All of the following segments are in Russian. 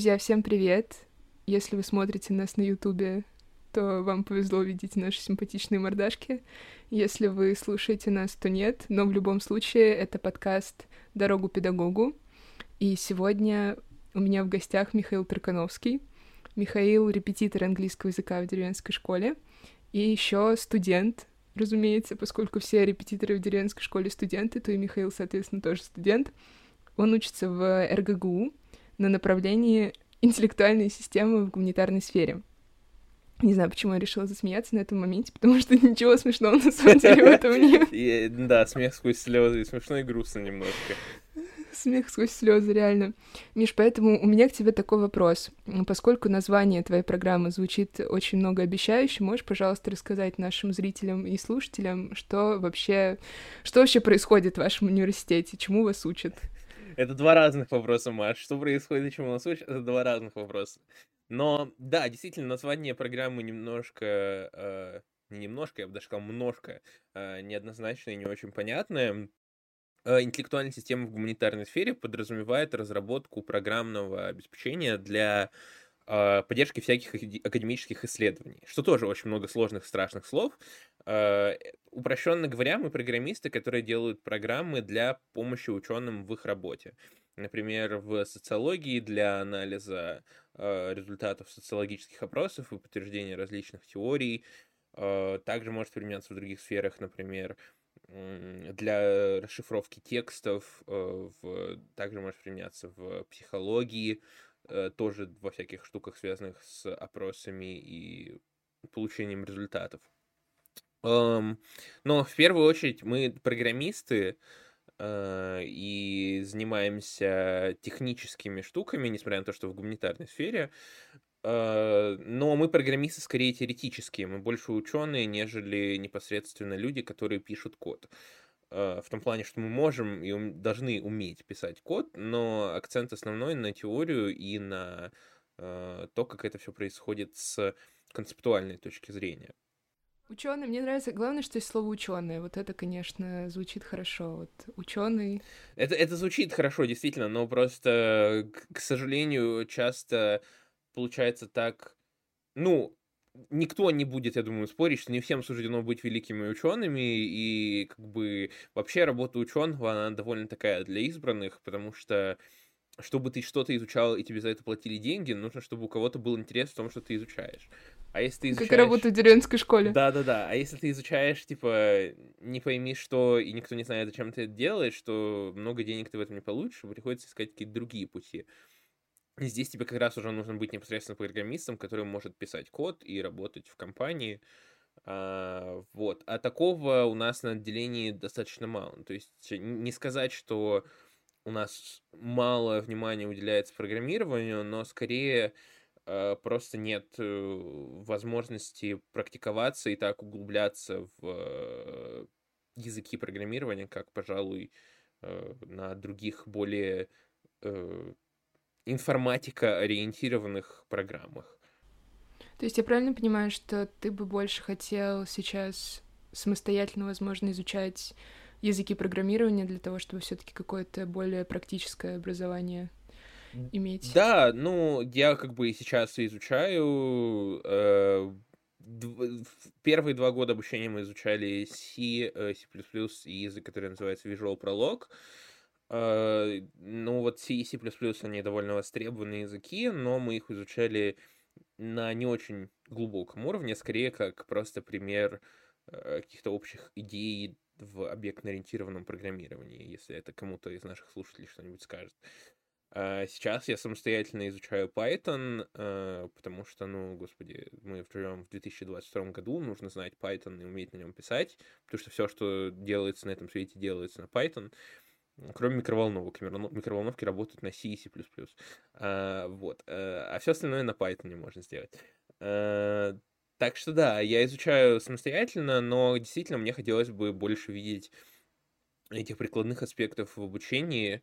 Друзья, всем привет! Если вы смотрите нас на Ютубе, то вам повезло увидеть наши симпатичные мордашки. Если вы слушаете нас, то нет, но в любом случае это подкаст «Дорогу педагогу». И сегодня у меня в гостях Михаил Тракановский. Михаил — репетитор английского языка в деревенской школе и еще студент, разумеется, поскольку все репетиторы в деревенской школе студенты, то и Михаил, соответственно, тоже студент. Он учится в РГГУ на направлении интеллектуальные системы в гуманитарной сфере. Не знаю, почему я решила засмеяться на этом моменте, потому что ничего смешного на самом деле в этом нет. Да, смех сквозь слезы, смешно и грустно немножко. Смех сквозь слезы, реально. Миш, поэтому у меня к тебе такой вопрос. Поскольку название твоей программы звучит очень многообещающе, можешь, пожалуйста, рассказать нашим зрителям и слушателям, что вообще, что вообще происходит в вашем университете, чему вас учат? Это два разных вопроса, Маш. Что происходит и чему нас учат, это два разных вопроса. Но, да, действительно, название программы немножко... Э, не немножко, я бы даже сказал, немножко э, неоднозначное и не очень понятное. Э, интеллектуальная система в гуманитарной сфере подразумевает разработку программного обеспечения для поддержки всяких академических исследований, что тоже очень много сложных, страшных слов. Э, упрощенно говоря, мы программисты, которые делают программы для помощи ученым в их работе. Например, в социологии для анализа э, результатов социологических опросов и подтверждения различных теорий. Также может применяться в других сферах, например, для расшифровки текстов, также может применяться в психологии, тоже во всяких штуках, связанных с опросами и получением результатов. Но в первую очередь мы программисты uh, и занимаемся техническими штуками, несмотря на то, что в гуманитарной сфере. Uh, но мы программисты скорее теоретические, мы больше ученые, нежели непосредственно люди, которые пишут код. Uh, в том плане, что мы можем и ум- должны уметь писать код, но акцент основной на теорию и на то, как это все происходит с концептуальной точки зрения. Ученый, мне нравится. Главное, что есть слово ученый. Вот это, конечно, звучит хорошо. Вот ученый. Это, это звучит хорошо, действительно, но просто, к, к сожалению, часто получается так. Ну, никто не будет, я думаю, спорить, что не всем суждено быть великими учеными, и как бы вообще работа ученого, она довольно такая для избранных, потому что чтобы ты что-то изучал и тебе за это платили деньги, нужно, чтобы у кого-то был интерес в том, что ты изучаешь. А если ты изучаешь... Как работа в деревенской школе. Да-да-да. А если ты изучаешь, типа, не пойми что, и никто не знает, зачем ты это делаешь, что много денег ты в этом не получишь, приходится искать какие-то другие пути. Здесь тебе как раз уже нужно быть непосредственно программистом, который может писать код и работать в компании. А, вот. А такого у нас на отделении достаточно мало. То есть не сказать, что у нас мало внимания уделяется программированию, но скорее Э, просто нет э, возможности практиковаться и так углубляться в э, языки программирования, как, пожалуй, на других более информатика-ориентированных программах. То есть я правильно понимаю, что ты бы больше хотел сейчас самостоятельно, возможно, изучать языки программирования для того, чтобы все-таки какое-то более практическое образование иметь. Да, ну, я как бы и сейчас изучаю. Э, первые два года обучения мы изучали C, э, C++ и язык, который называется Visual Prolog. Э, ну, вот C и C++ они довольно востребованные языки, но мы их изучали на не очень глубоком уровне, скорее как просто пример э, каких-то общих идей в объектно-ориентированном программировании, если это кому-то из наших слушателей что-нибудь скажет. А сейчас я самостоятельно изучаю Python, э, потому что, ну, господи, мы живем в 2022 году, нужно знать Python и уметь на нем писать, потому что все, что делается на этом свете, делается на Python, кроме микроволновок. Микроволновки работают на C и C++. А, вот. Э, а все остальное на Python можно сделать. А, так что да, я изучаю самостоятельно, но действительно мне хотелось бы больше видеть этих прикладных аспектов в обучении,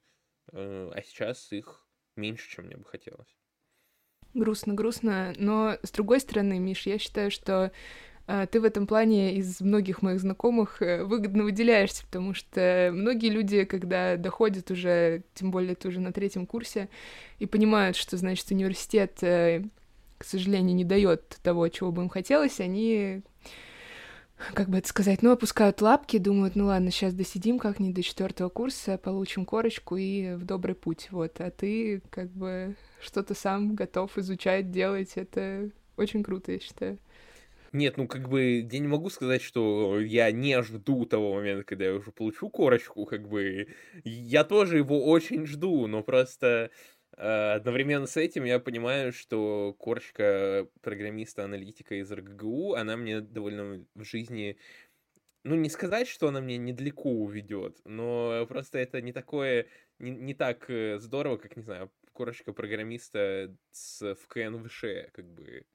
Э, а сейчас их меньше, чем мне бы хотелось. Грустно, грустно, но с другой стороны, Миш, я считаю, что ты в этом плане из многих моих знакомых э, выгодно выделяешься, потому что многие люди, когда доходят уже, тем более ты уже на третьем курсе, и понимают, что, значит, университет, э, к сожалению, не дает того, чего бы им хотелось, они как бы это сказать, ну, опускают лапки, думают, ну ладно, сейчас досидим как-нибудь до четвертого курса, получим корочку и в добрый путь, вот. А ты как бы что-то сам готов изучать, делать, это очень круто, я считаю. Нет, ну как бы я не могу сказать, что я не жду того момента, когда я уже получу корочку, как бы я тоже его очень жду, но просто э, одновременно с этим я понимаю, что корочка программиста-аналитика из РГГУ, она мне довольно в жизни ну, не сказать, что она мне недалеко уведет, но просто это не такое, не, не так э, здорово, как, не знаю, корочка программиста с, в как бы.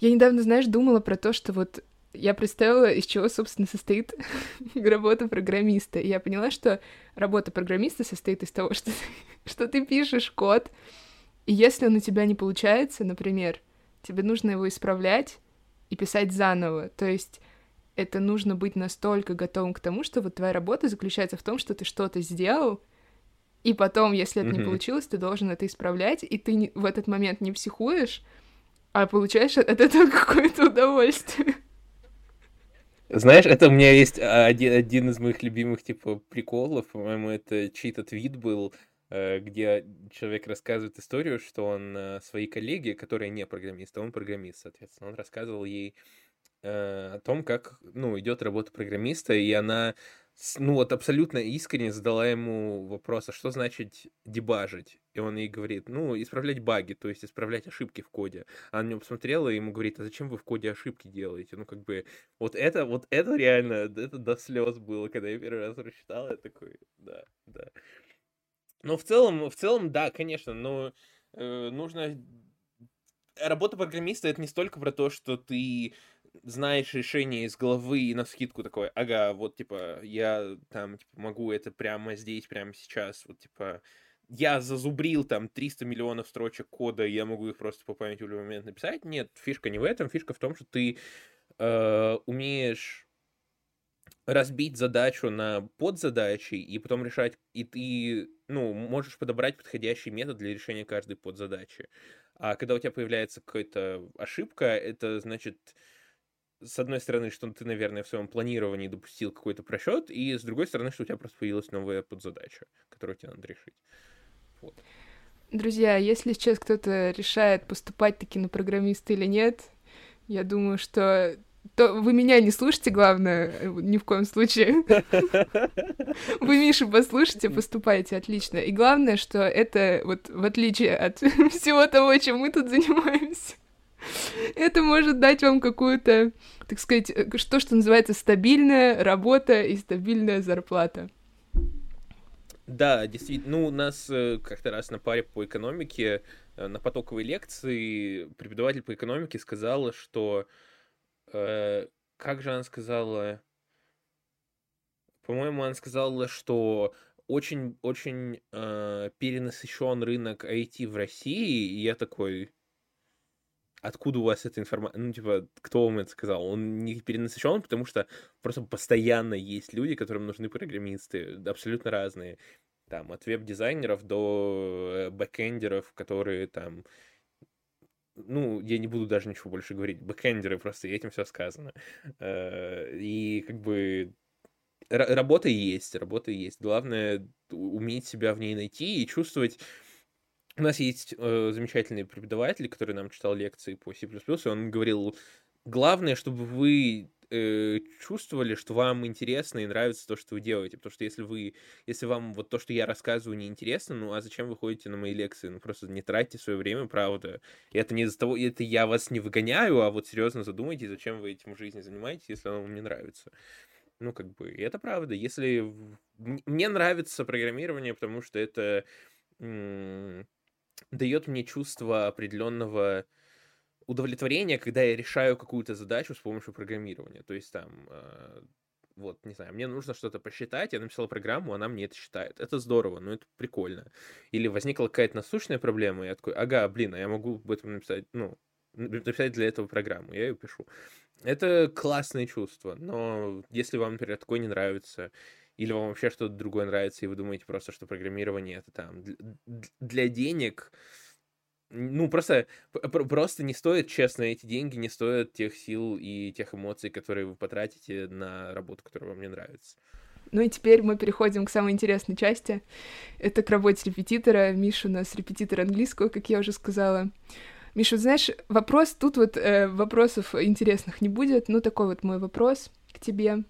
Я недавно, знаешь, думала про то, что вот я представила, из чего, собственно, состоит работа программиста. И я поняла, что работа программиста состоит из того, что, что ты пишешь код, и если он у тебя не получается, например, тебе нужно его исправлять и писать заново. То есть это нужно быть настолько готовым к тому, что вот твоя работа заключается в том, что ты что-то сделал, и потом, если это mm-hmm. не получилось, ты должен это исправлять, и ты в этот момент не психуешь, а получаешь от этого какое-то удовольствие. Знаешь, это у меня есть один, один из моих любимых, типа, приколов, по-моему, это чей-то твит был, э, где человек рассказывает историю, что он э, своей коллеге, которая не программист, а он программист, соответственно, он рассказывал ей э, о том, как, ну, идет работа программиста, и она ну вот абсолютно искренне задала ему вопрос, а что значит дебажить? И он ей говорит, ну, исправлять баги, то есть исправлять ошибки в коде. Она на него посмотрела и ему говорит, а зачем вы в коде ошибки делаете? Ну, как бы, вот это, вот это реально, это до слез было, когда я первый раз прочитал, я такой, да, да. Но в целом, в целом, да, конечно, но э, нужно... Работа программиста — это не столько про то, что ты знаешь решение из головы и на скидку такой, ага, вот, типа, я там типа, могу это прямо здесь, прямо сейчас, вот, типа, я зазубрил там 300 миллионов строчек кода, и я могу их просто по памяти в любой момент написать. Нет, фишка не в этом, фишка в том, что ты э, умеешь разбить задачу на подзадачи и потом решать, и ты, ну, можешь подобрать подходящий метод для решения каждой подзадачи. А когда у тебя появляется какая-то ошибка, это значит, с одной стороны, что ты, наверное, в своем планировании допустил какой-то просчет, и с другой стороны, что у тебя просто появилась новая подзадача, которую тебе надо решить. Вот. Друзья, если сейчас кто-то решает поступать таки на программиста или нет, я думаю, что то вы меня не слушайте, главное, ни в коем случае. Вы Мишу послушайте, поступайте, отлично. И главное, что это вот в отличие от всего того, чем мы тут занимаемся, это может дать вам какую-то, так сказать, э, что, что называется стабильная работа и стабильная зарплата. Да, действительно. Ну, у нас э, как-то раз на паре по экономике, э, на потоковой лекции преподаватель по экономике сказала, что... Э, как же она сказала? По-моему, она сказала, что очень-очень э, перенасыщен рынок IT в России, и я такой, откуда у вас эта информация, ну, типа, кто вам это сказал? Он не перенасыщен, потому что просто постоянно есть люди, которым нужны программисты, абсолютно разные. Там, от веб-дизайнеров до э, бэкэндеров, которые там ну, я не буду даже ничего больше говорить, бэкэндеры просто, и этим все сказано. Э, и как бы работа есть, работа есть. Главное уметь себя в ней найти и чувствовать у нас есть э, замечательный преподаватель, который нам читал лекции по C++, и он говорил, главное, чтобы вы э, чувствовали, что вам интересно и нравится то, что вы делаете. Потому что если вы, если вам вот то, что я рассказываю, не интересно, ну а зачем вы ходите на мои лекции? Ну просто не тратьте свое время, правда. И это не из-за того, это я вас не выгоняю, а вот серьезно задумайтесь, зачем вы этим в жизни занимаетесь, если оно вам не нравится. Ну, как бы, это правда. Если... Мне нравится программирование, потому что это дает мне чувство определенного удовлетворения, когда я решаю какую-то задачу с помощью программирования. То есть там, э, вот, не знаю, мне нужно что-то посчитать, я написал программу, она мне это считает. Это здорово, но это прикольно. Или возникла какая-то насущная проблема, и я такой, ага, блин, а я могу об этом написать, ну, написать для этого программу, я ее пишу. Это классное чувство, но если вам, например, такое не нравится, или вам вообще что-то другое нравится, и вы думаете просто, что программирование это там для денег, ну, просто, просто не стоит, честно, эти деньги не стоят тех сил и тех эмоций, которые вы потратите на работу, которая вам не нравится. Ну и теперь мы переходим к самой интересной части. Это к работе репетитора. Миша у нас репетитор английского, как я уже сказала. Миша, знаешь, вопрос, тут вот э, вопросов интересных не будет, ну такой вот мой вопрос к тебе,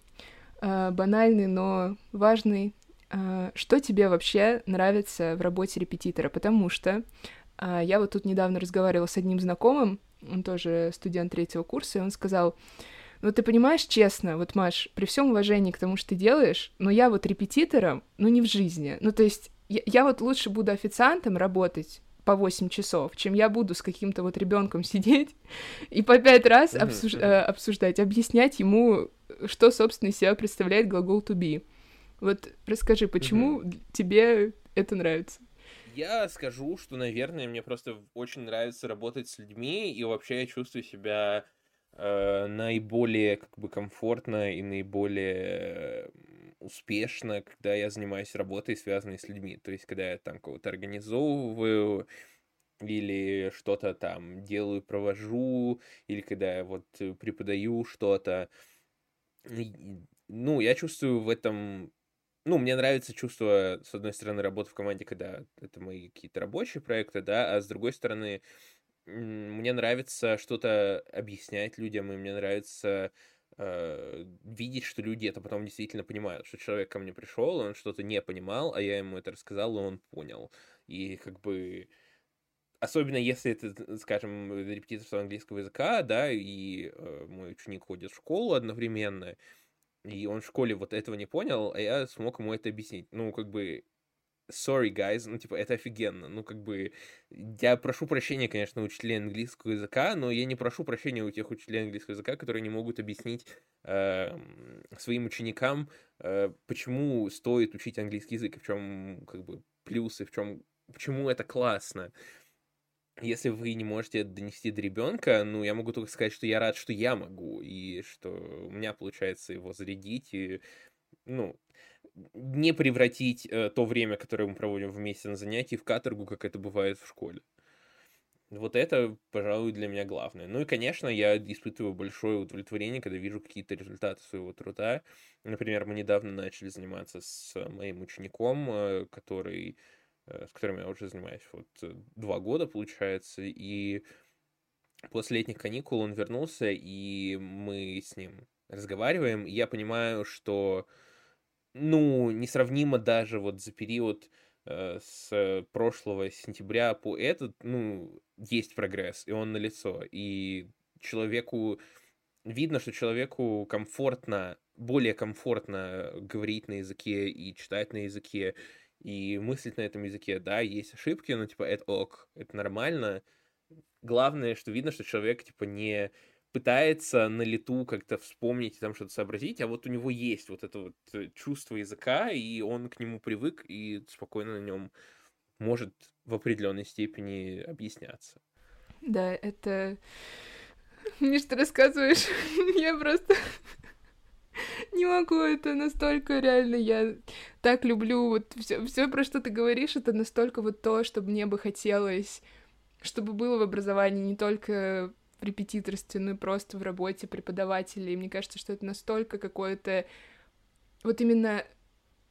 банальный, но важный. Э, что тебе вообще нравится в работе репетитора? Потому что э, я вот тут недавно разговаривала с одним знакомым, он тоже студент третьего курса, и он сказал, ну ты понимаешь, честно, вот, Маш, при всем уважении к тому, что ты делаешь, но я вот репетитором, ну не в жизни. Ну то есть я, я вот лучше буду официантом работать, по 8 часов, чем я буду с каким-то вот ребенком сидеть и по пять раз обсуж... э, обсуждать, объяснять ему, что, собственно, из себя представляет глагол to be. Вот расскажи, почему тебе это нравится? Я скажу, что, наверное, мне просто очень нравится работать с людьми, и вообще я чувствую себя э, наиболее как бы комфортно и наиболее успешно, когда я занимаюсь работой, связанной с людьми. То есть, когда я там кого-то организовываю, или что-то там делаю, провожу, или когда я вот э, преподаю что-то. Ну, я чувствую в этом... Ну, мне нравится чувство, с одной стороны, работы в команде, когда это мои какие-то рабочие проекты, да, а с другой стороны, мне нравится что-то объяснять людям, и мне нравится э, видеть, что люди это потом действительно понимают, что человек ко мне пришел, он что-то не понимал, а я ему это рассказал, и он понял. И как бы особенно если это, скажем, репетиторство английского языка, да, и э, мой ученик ходит в школу одновременно, и он в школе вот этого не понял, а я смог ему это объяснить. Ну, как бы sorry, guys, ну, типа, это офигенно. Ну, как бы, я прошу прощения, конечно, у учителей английского языка, но я не прошу прощения у тех учителей английского языка, которые не могут объяснить э, своим ученикам, э, почему стоит учить английский язык, в чем, как бы, плюсы, в чем, почему это классно. Если вы не можете донести до ребенка, ну, я могу только сказать, что я рад, что я могу, и что у меня получается его зарядить, и, ну, не превратить э, то время, которое мы проводим вместе на занятии, в каторгу, как это бывает в школе. Вот это, пожалуй, для меня главное. Ну и, конечно, я испытываю большое удовлетворение, когда вижу какие-то результаты своего труда. Например, мы недавно начали заниматься с моим учеником, э, который, э, с которым я уже занимаюсь вот э, два года, получается, и после летних каникул он вернулся, и мы с ним разговариваем, и я понимаю, что ну, несравнимо даже вот за период э, с прошлого сентября по этот, ну, есть прогресс, и он налицо. И человеку, видно, что человеку комфортно, более комфортно говорить на языке и читать на языке, и мыслить на этом языке. Да, есть ошибки, но, типа, это ок, это нормально. Главное, что видно, что человек, типа, не пытается на лету как-то вспомнить и там что-то сообразить, а вот у него есть вот это вот э, чувство языка, и он к нему привык и спокойно на нем может в определенной степени объясняться. Да, это... Мне что рассказываешь, я просто не могу, это настолько реально, я так люблю вот все, про что ты говоришь, это настолько вот то, чтобы мне бы хотелось, чтобы было в образовании не только в репетиторстве, ну и просто в работе преподавателей. И мне кажется, что это настолько какое-то... Вот именно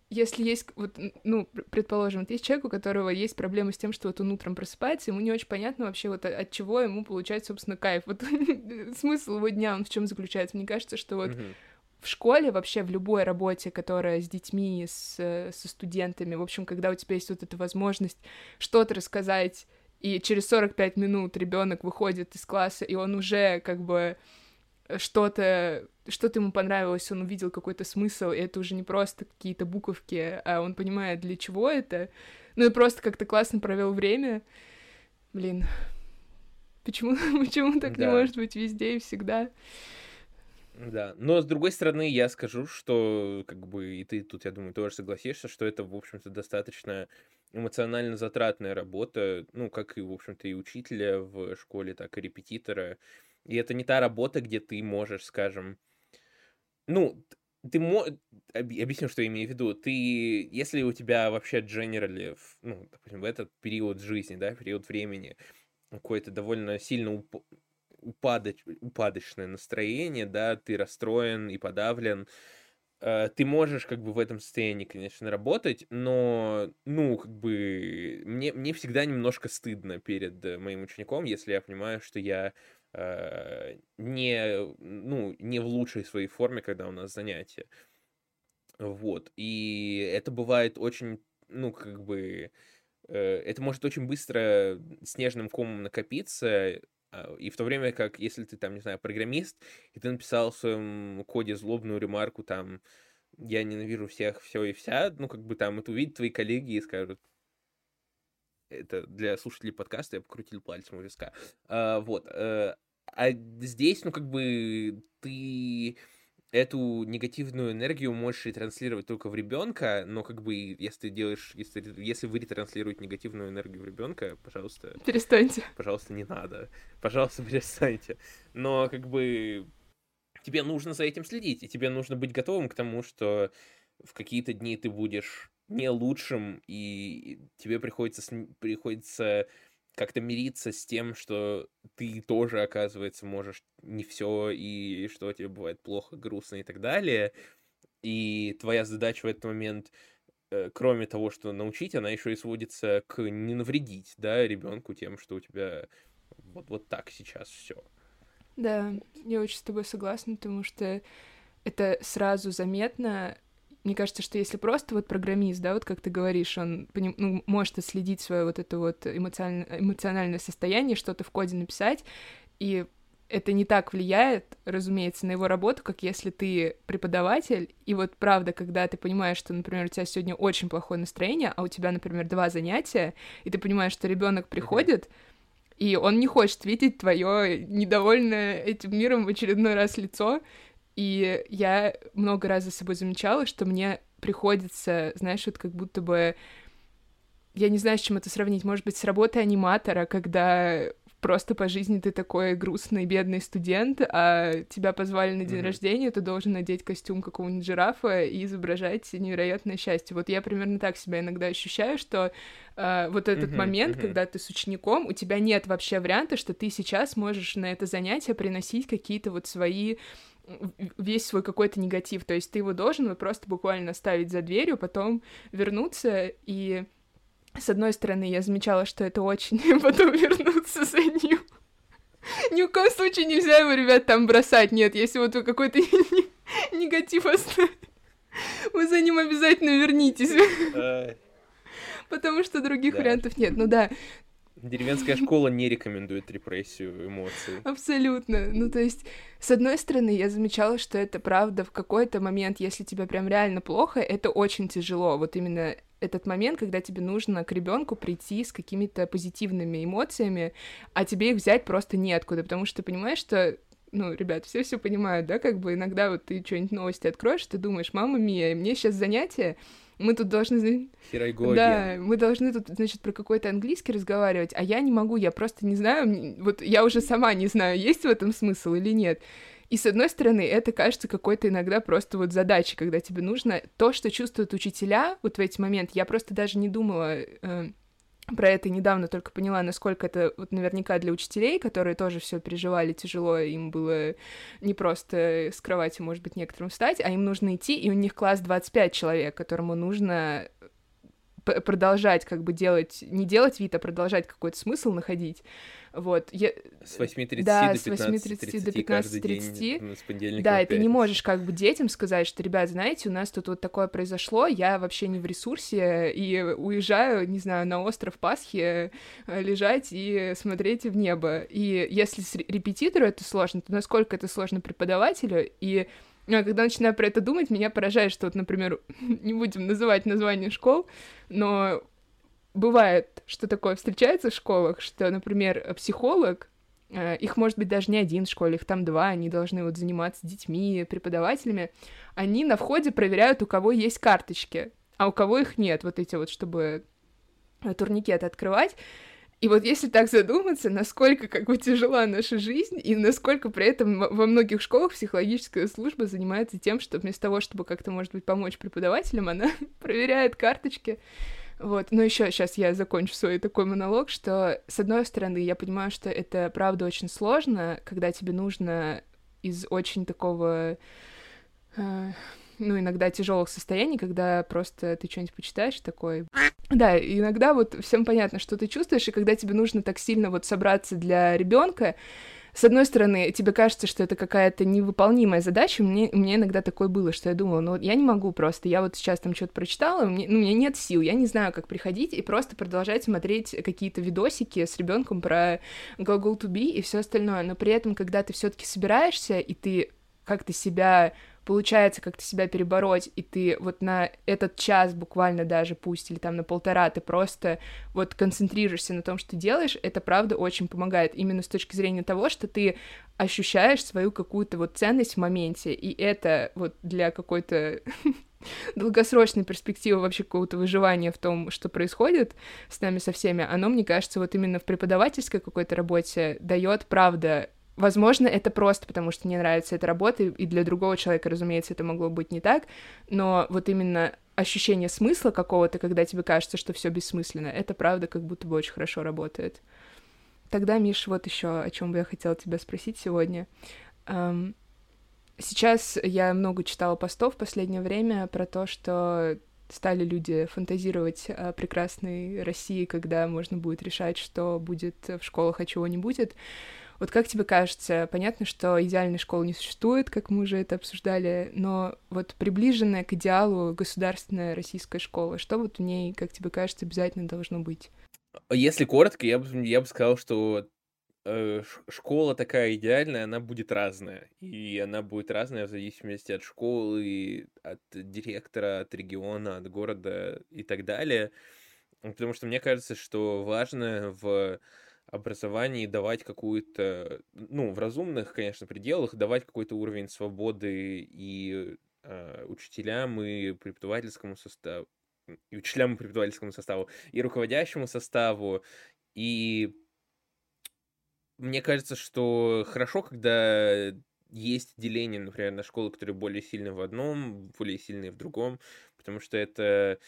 если есть, вот, ну, предположим, вот есть человек, у которого есть проблемы с тем, что вот он утром просыпается, ему не очень понятно вообще вот от чего ему получать, собственно, кайф. Вот смысл его дня, он в чем заключается? Мне кажется, что вот mm-hmm. в школе, вообще в любой работе, которая с детьми, с, со студентами, в общем, когда у тебя есть вот эта возможность что-то рассказать и через 45 минут ребенок выходит из класса, и он уже как бы что-то, что-то ему понравилось, он увидел какой-то смысл, и это уже не просто какие-то буковки, а он понимает, для чего это. Ну и просто как-то классно провел время. Блин, почему, почему так да. не может быть везде и всегда? Да, но с другой стороны, я скажу, что как бы и ты тут, я думаю, тоже согласишься, что это, в общем-то, достаточно эмоционально затратная работа, ну, как и, в общем-то, и учителя в школе, так и репетитора. И это не та работа, где ты можешь, скажем, ну, ты мо... объясню, что я имею в виду. Ты, если у тебя вообще generally, ну, допустим, в этот период жизни, да, период времени, какое-то довольно сильно уп... упадоч... упадочное настроение, да, ты расстроен и подавлен, ты можешь как бы в этом состоянии, конечно, работать, но, ну, как бы, мне, мне всегда немножко стыдно перед моим учеником, если я понимаю, что я Э, не, ну, не в лучшей своей форме, когда у нас занятия. Вот. И это бывает очень, ну, как бы, э, это может очень быстро снежным комом накопиться, и в то время как, если ты там, не знаю, программист, и ты написал в своем коде злобную ремарку, там, я ненавижу всех, все и вся, ну, как бы там это увидят твои коллеги и скажут, это для слушателей подкаста я покрутил пальцем у виска. А, вот. А, а здесь, ну, как бы, ты эту негативную энергию можешь ретранслировать только в ребенка, но как бы если ты делаешь, если, если вы ретранслируете негативную энергию в ребенка, пожалуйста. Перестаньте. Пожалуйста, не надо. Пожалуйста, перестаньте. Но как бы тебе нужно за этим следить, и тебе нужно быть готовым к тому, что в какие-то дни ты будешь не лучшим, и тебе приходится, приходится как-то мириться с тем, что ты тоже, оказывается, можешь не все, и что тебе бывает плохо, грустно и так далее. И твоя задача в этот момент, э, кроме того, что научить, она еще и сводится к не навредить, да, ребенку тем, что у тебя вот, вот так сейчас все. Да, я очень с тобой согласна, потому что это сразу заметно, мне кажется, что если просто вот программист, да, вот как ты говоришь, он поним, ну, может отследить свое вот это вот эмоциональное, эмоциональное состояние, что-то в коде написать, и это не так влияет, разумеется, на его работу, как если ты преподаватель, и вот правда, когда ты понимаешь, что, например, у тебя сегодня очень плохое настроение, а у тебя, например, два занятия, и ты понимаешь, что ребенок приходит, mm-hmm. и он не хочет видеть твое недовольное этим миром в очередной раз лицо, и я много раз за собой замечала, что мне приходится, знаешь, вот как будто бы я не знаю, с чем это сравнить. Может быть, с работой аниматора, когда просто по жизни ты такой грустный, бедный студент, а тебя позвали на день mm-hmm. рождения, ты должен надеть костюм какого-нибудь жирафа и изображать невероятное счастье. Вот я примерно так себя иногда ощущаю, что э, вот этот mm-hmm. момент, mm-hmm. когда ты с учеником, у тебя нет вообще варианта, что ты сейчас можешь на это занятие приносить какие-то вот свои весь свой какой-то негатив. То есть ты его должен вот просто буквально ставить за дверью, потом вернуться и с одной стороны, я замечала, что это очень, потом вернуться за ним. Ни в коем случае нельзя его, ребят, там бросать. Нет, если вот вы какой-то негатив оставили, вы за ним обязательно вернитесь. Потому что других вариантов нет. Ну да, Деревенская школа не рекомендует репрессию эмоций. Абсолютно. Ну, то есть, с одной стороны, я замечала, что это правда в какой-то момент, если тебе прям реально плохо, это очень тяжело. Вот именно этот момент, когда тебе нужно к ребенку прийти с какими-то позитивными эмоциями, а тебе их взять просто неоткуда, потому что ты понимаешь, что ну, ребят, все все понимают, да, как бы иногда вот ты что-нибудь новости откроешь, ты думаешь, мама мия, мне сейчас занятие, мы тут должны... Да, мы должны тут, значит, про какой-то английский разговаривать, а я не могу, я просто не знаю, вот я уже сама не знаю, есть в этом смысл или нет. И с одной стороны, это кажется какой-то иногда просто вот задачей, когда тебе нужно то, что чувствуют учителя вот в эти моменты. Я просто даже не думала, э, про это недавно только поняла, насколько это вот наверняка для учителей, которые тоже все переживали тяжело, им было не просто с кровати, может быть, некоторым встать, а им нужно идти, и у них класс 25 человек, которому нужно продолжать как бы делать, не делать вид, а продолжать какой-то смысл находить. Вот. Я... С 8.30 да, до 15.30 до 15.30. Да, и ты не можешь как бы детям сказать, что, ребят, знаете, у нас тут вот такое произошло, я вообще не в ресурсе, и уезжаю, не знаю, на остров Пасхи э, лежать и смотреть в небо. И если репетитору это сложно, то насколько это сложно преподавателю, и а когда начинаю про это думать, меня поражает, что вот, например, не будем называть название школ, но бывает, что такое встречается в школах, что, например, психолог, э, их может быть даже не один в школе, их там два, они должны вот заниматься детьми, преподавателями, они на входе проверяют, у кого есть карточки, а у кого их нет, вот эти вот, чтобы турникеты открывать, И вот если так задуматься, насколько как бы тяжела наша жизнь, и насколько при этом во многих школах психологическая служба занимается тем, что вместо того, чтобы как-то, может быть, помочь преподавателям, она проверяет карточки. Вот, но еще сейчас я закончу свой такой монолог, что, с одной стороны, я понимаю, что это, правда, очень сложно, когда тебе нужно из очень такого э, ну, иногда тяжелых состояний, когда просто ты что-нибудь почитаешь такой... Да, иногда вот всем понятно, что ты чувствуешь, и когда тебе нужно так сильно вот собраться для ребенка, с одной стороны, тебе кажется, что это какая-то невыполнимая задача. Мне, меня иногда такое было, что я думала, ну, я не могу просто. Я вот сейчас там что-то прочитала, мне, ну, у меня нет сил, я не знаю, как приходить и просто продолжать смотреть какие-то видосики с ребенком про глагол to be и все остальное. Но при этом, когда ты все-таки собираешься, и ты как-то себя получается как-то себя перебороть, и ты вот на этот час буквально даже пусть, или там на полтора, ты просто вот концентрируешься на том, что ты делаешь, это правда очень помогает, именно с точки зрения того, что ты ощущаешь свою какую-то вот ценность в моменте, и это вот для какой-то долгосрочной перспективы вообще какого-то выживания в том, что происходит с нами со всеми, оно, мне кажется, вот именно в преподавательской какой-то работе дает, правда, Возможно, это просто потому, что мне нравится эта работа, и для другого человека, разумеется, это могло быть не так, но вот именно ощущение смысла какого-то, когда тебе кажется, что все бессмысленно, это правда как будто бы очень хорошо работает. Тогда, Миш, вот еще о чем бы я хотела тебя спросить сегодня. Сейчас я много читала постов в последнее время про то, что стали люди фантазировать о прекрасной России, когда можно будет решать, что будет в школах, а чего не будет. Вот как тебе кажется, понятно, что идеальной школы не существует, как мы уже это обсуждали, но вот приближенная к идеалу государственная российская школа, что вот в ней, как тебе кажется, обязательно должно быть? Если коротко, я бы, я бы сказал, что школа такая идеальная, она будет разная. И она будет разная в зависимости от школы, от директора, от региона, от города и так далее. Потому что мне кажется, что важно в образовании давать какую-то, ну, в разумных, конечно, пределах, давать какой-то уровень свободы и э, учителям, и преподавательскому составу, и учителям, и преподавательскому составу, и руководящему составу, и мне кажется, что хорошо, когда есть деление, например, на школы, которые более сильны в одном, более сильные в другом, потому что это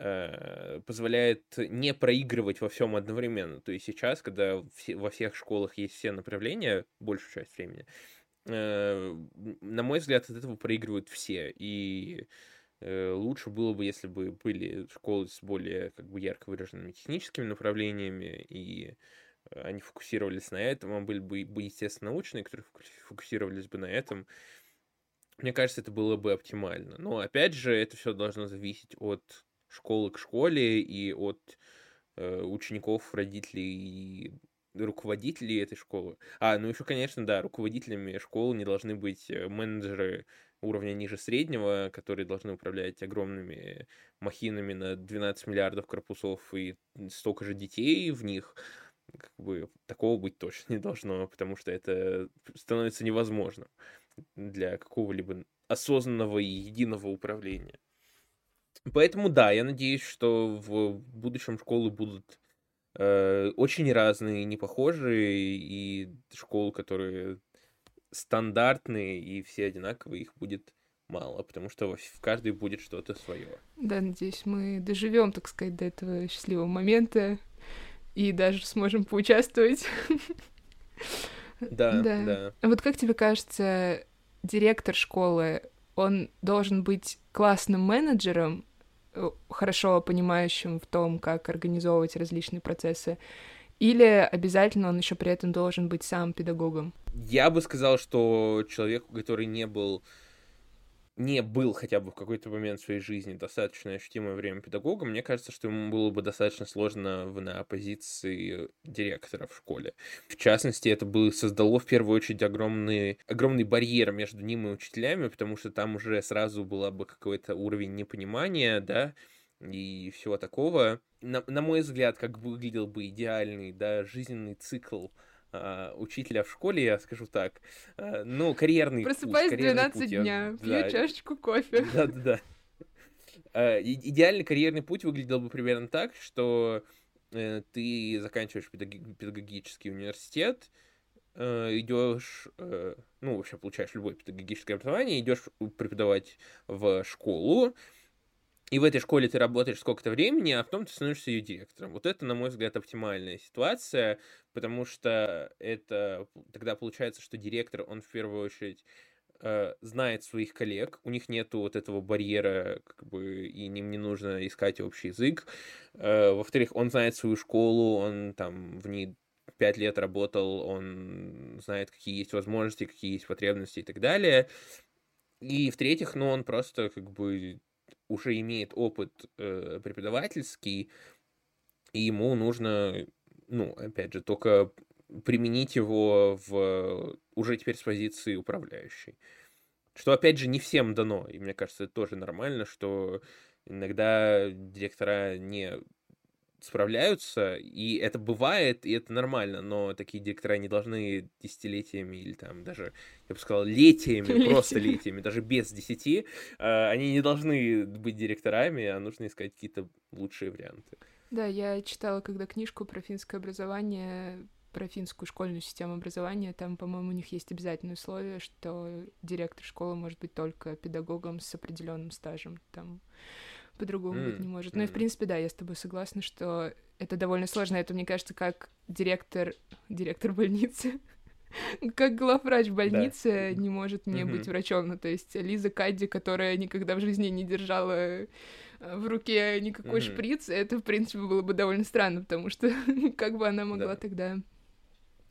Э, позволяет не проигрывать во всем одновременно. То есть сейчас, когда все, во всех школах есть все направления, большую часть времени, э, на мой взгляд, от этого проигрывают все. И э, лучше было бы, если бы были школы с более как бы ярко выраженными техническими направлениями, и они фокусировались на этом, а были бы, естественно, научные, которые фокусировались бы на этом. Мне кажется, это было бы оптимально. Но опять же, это все должно зависеть от школы к школе и от э, учеников, родителей и руководителей этой школы. А, ну еще, конечно, да, руководителями школы не должны быть э, менеджеры уровня ниже среднего, которые должны управлять огромными махинами на 12 миллиардов корпусов и столько же детей в них, как бы такого быть точно не должно, потому что это становится невозможным для какого-либо осознанного и единого управления. Поэтому да, я надеюсь, что в будущем школы будут э, очень разные, не похожие, и школы, которые стандартные и все одинаковые, их будет мало, потому что в каждой будет что-то свое. Да, надеюсь, мы доживем, так сказать, до этого счастливого момента и даже сможем поучаствовать. Да, да. да. А вот как тебе кажется, директор школы, он должен быть классным менеджером Э, хорошо понимающим в том, как организовывать различные процессы, или обязательно он еще при этом должен быть сам педагогом? Я бы сказал, что человеку, который не был не был хотя бы в какой-то момент в своей жизни достаточно ощутимое время педагогом, мне кажется, что ему было бы достаточно сложно в, на позиции директора в школе. В частности, это бы создало в первую очередь огромный, огромный барьер между ним и учителями, потому что там уже сразу была бы какой-то уровень непонимания, да, и всего такого. На, на мой взгляд, как выглядел бы идеальный, да, жизненный цикл Uh, учителя в школе, я скажу так. Uh, ну, карьерный Просыпаюсь путь. Просыпаюсь 12 путь, дня, я... пью да. чашечку кофе. Да-да-да. Uh, идеальный карьерный путь выглядел бы примерно так, что э, ты заканчиваешь педагогический университет, э, идешь, э, ну, вообще получаешь любое педагогическое образование, идешь преподавать в школу, и в этой школе ты работаешь сколько-то времени, а потом ты становишься ее директором. Вот это, на мой взгляд, оптимальная ситуация, потому что это тогда получается, что директор, он в первую очередь э, знает своих коллег, у них нету вот этого барьера, как бы, и им не нужно искать общий язык. Э, во-вторых, он знает свою школу, он там в ней пять лет работал, он знает, какие есть возможности, какие есть потребности и так далее. И в-третьих, ну, он просто как бы уже имеет опыт э, преподавательский, и ему нужно, ну, опять же, только применить его в уже теперь с позиции управляющей. Что, опять же, не всем дано, и мне кажется, это тоже нормально, что иногда директора не справляются, и это бывает, и это нормально, но такие директора не должны десятилетиями или там даже, я бы сказал, летиями, просто летиями, даже без десяти, а, они не должны быть директорами, а нужно искать какие-то лучшие варианты. Да, я читала когда книжку про финское образование, про финскую школьную систему образования, там, по-моему, у них есть обязательное условие, что директор школы может быть только педагогом с определенным стажем. Там по-другому mm. быть не может. Ну и, в принципе, да, я с тобой согласна, что это довольно сложно. Это, мне кажется, как директор, директор больницы, как главврач больницы да. не может не mm-hmm. быть врачом. Ну, то есть Лиза Кадди, которая никогда в жизни не держала э, в руке никакой mm-hmm. шприц, это, в принципе, было бы довольно странно, потому что как бы она могла да. тогда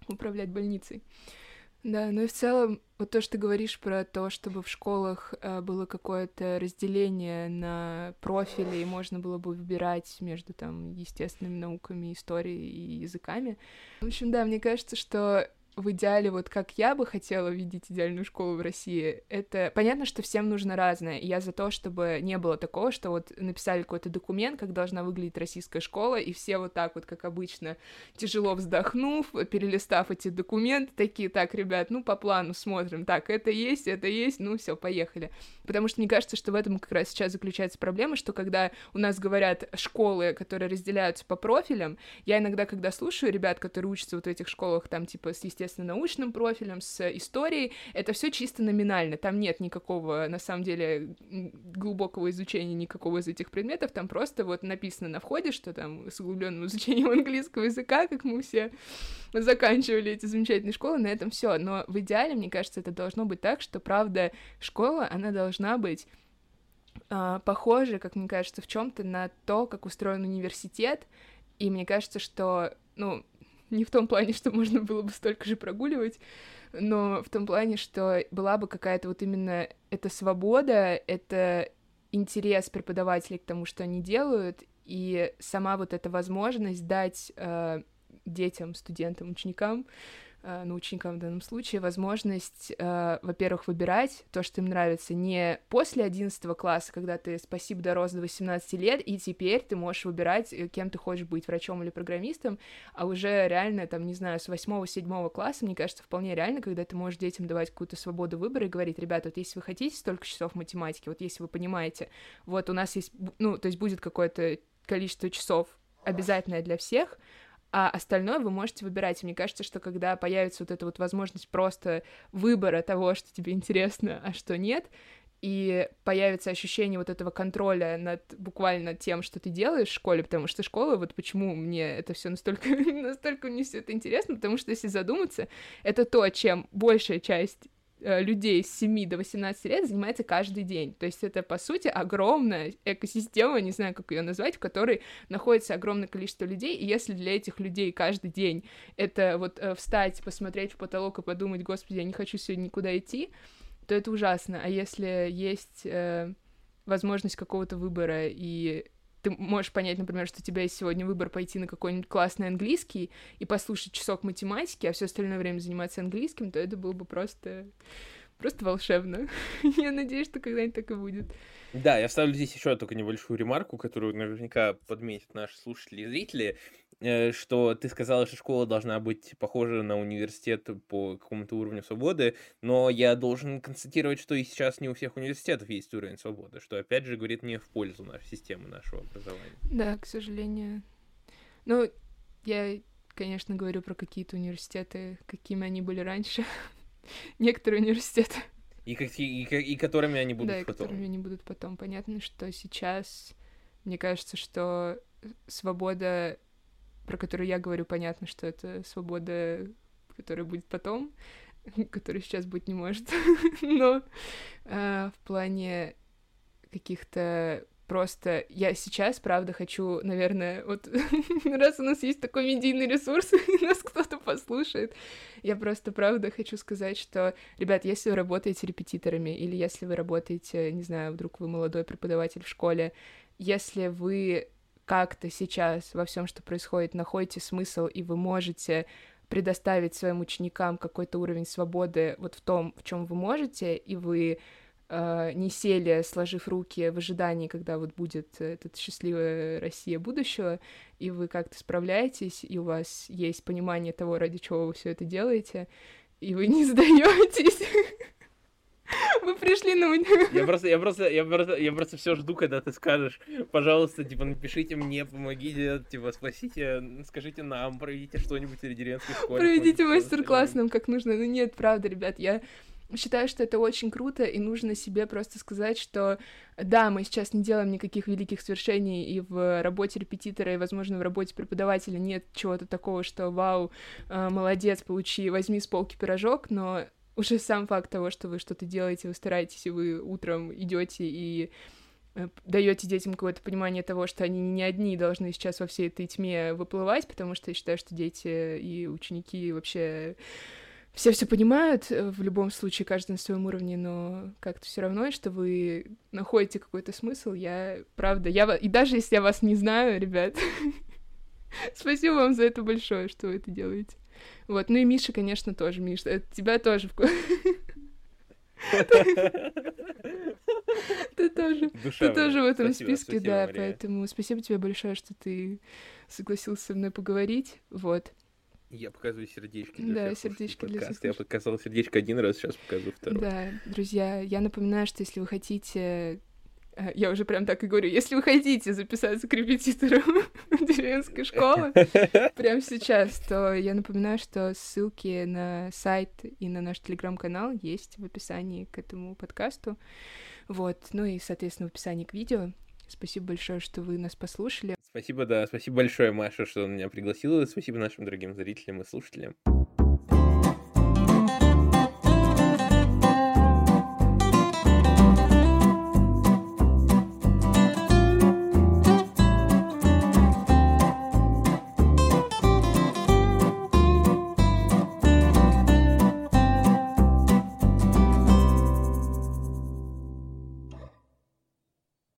управлять больницей. Да, ну и в целом, вот то, что ты говоришь про то, чтобы в школах э, было какое-то разделение на профили, и можно было бы выбирать между там естественными науками, историей и языками. В общем, да, мне кажется, что в идеале, вот как я бы хотела видеть идеальную школу в России, это понятно, что всем нужно разное. Я за то, чтобы не было такого, что вот написали какой-то документ, как должна выглядеть российская школа, и все вот так вот, как обычно, тяжело вздохнув, перелистав эти документы, такие, так, ребят, ну, по плану смотрим, так, это есть, это есть, ну, все, поехали. Потому что мне кажется, что в этом как раз сейчас заключается проблема, что когда у нас говорят школы, которые разделяются по профилям, я иногда, когда слушаю ребят, которые учатся вот в этих школах, там, типа, с естественным естественно, научным профилем, с историей. Это все чисто номинально. Там нет никакого, на самом деле, глубокого изучения никакого из этих предметов. Там просто вот написано на входе, что там с углубленным изучением английского языка, как мы все заканчивали эти замечательные школы, на этом все. Но в идеале, мне кажется, это должно быть так, что, правда, школа, она должна быть Uh, похоже, как мне кажется, в чем-то на то, как устроен университет. И мне кажется, что, ну, не в том плане, что можно было бы столько же прогуливать, но в том плане, что была бы какая-то вот именно эта свобода, это интерес преподавателей к тому, что они делают, и сама вот эта возможность дать э, детям, студентам, ученикам Э, научникам в данном случае возможность, э, во-первых, выбирать то, что им нравится, не после 11 класса, когда ты, спасибо, дорос до 18 лет, и теперь ты можешь выбирать, э, кем ты хочешь быть, врачом или программистом, а уже реально, там, не знаю, с 8-7 класса, мне кажется, вполне реально, когда ты можешь детям давать какую-то свободу выбора и говорить, ребята, вот если вы хотите столько часов математики, вот если вы понимаете, вот у нас есть, ну, то есть будет какое-то количество часов обязательное для всех, а остальное вы можете выбирать. И мне кажется, что когда появится вот эта вот возможность просто выбора того, что тебе интересно, а что нет, и появится ощущение вот этого контроля над буквально тем, что ты делаешь в школе, потому что школа, вот почему мне это все настолько, настолько мне все это интересно, потому что если задуматься, это то, чем большая часть людей с 7 до 18 лет занимается каждый день. То есть это, по сути, огромная экосистема, не знаю, как ее назвать, в которой находится огромное количество людей, и если для этих людей каждый день это вот э, встать, посмотреть в потолок и подумать, господи, я не хочу сегодня никуда идти, то это ужасно. А если есть э, возможность какого-то выбора и ты можешь понять, например, что у тебя есть сегодня выбор пойти на какой-нибудь классный английский и послушать часок математики, а все остальное время заниматься английским, то это было бы просто просто волшебно. я надеюсь, что когда-нибудь так и будет. Да, я вставлю здесь еще только небольшую ремарку, которую наверняка подметят наши слушатели и зрители. Э, что ты сказала, что школа должна быть похожа на университет по какому-то уровню свободы, но я должен констатировать, что и сейчас не у всех университетов есть уровень свободы, что опять же говорит не в пользу нашей системы, нашего образования. Да, к сожалению. Ну, я, конечно, говорю про какие-то университеты, какими они были раньше. Некоторые университеты. И, какие, и, и которыми они будут да, потом. Да, которыми они будут потом. Понятно, что сейчас, мне кажется, что свобода, про которую я говорю, понятно, что это свобода, которая будет потом, которая сейчас быть не может. Но э, в плане каких-то просто я сейчас, правда, хочу, наверное, вот раз у нас есть такой медийный ресурс, и нас кто-то послушает, я просто, правда, хочу сказать, что, ребят, если вы работаете репетиторами, или если вы работаете, не знаю, вдруг вы молодой преподаватель в школе, если вы как-то сейчас во всем, что происходит, находите смысл, и вы можете предоставить своим ученикам какой-то уровень свободы вот в том, в чем вы можете, и вы э, не сели, сложив руки в ожидании, когда вот будет этот счастливая Россия будущего, и вы как-то справляетесь, и у вас есть понимание того, ради чего вы все это делаете, и вы не сдаетесь. Пришли на Я просто, я просто, я просто, я просто все жду, когда ты скажешь, пожалуйста, типа, напишите мне, помогите, типа, спасите, скажите нам, проведите что-нибудь в деревенской школе. Проведите мастер-класс нам как нужно. Ну нет, правда, ребят, я считаю, что это очень круто, и нужно себе просто сказать, что да, мы сейчас не делаем никаких великих свершений, и в работе репетитора, и, возможно, в работе преподавателя нет чего-то такого, что вау, э, молодец, получи, возьми с полки пирожок, но уже сам факт того, что вы что-то делаете, вы стараетесь, и вы утром идете и э, даете детям какое-то понимание того, что они не одни должны сейчас во всей этой тьме выплывать, потому что я считаю, что дети и ученики вообще все все понимают э, в любом случае, каждый на своем уровне, но как-то все равно, что вы находите какой-то смысл. Я, правда, я и даже если я вас не знаю, ребят, спасибо вам за это большое, что вы это делаете. Вот, ну и Миша, конечно, тоже, Миша, это тебя тоже Ты тоже, ты тоже в этом списке, да, поэтому спасибо тебе большое, что ты согласился со мной поговорить, вот. Я показываю сердечки для Да, сердечки для подкаста. Я показал сердечко один раз, сейчас покажу второй. Да, друзья, я напоминаю, что если вы хотите я уже прям так и говорю, если вы хотите записаться к репетитору деревенской школы прямо сейчас, то я напоминаю, что ссылки на сайт и на наш телеграм-канал есть в описании к этому подкасту. Вот, ну и, соответственно, в описании к видео. Спасибо большое, что вы нас послушали. Спасибо, да, спасибо большое, Маша, что меня пригласила. Спасибо нашим дорогим зрителям и слушателям.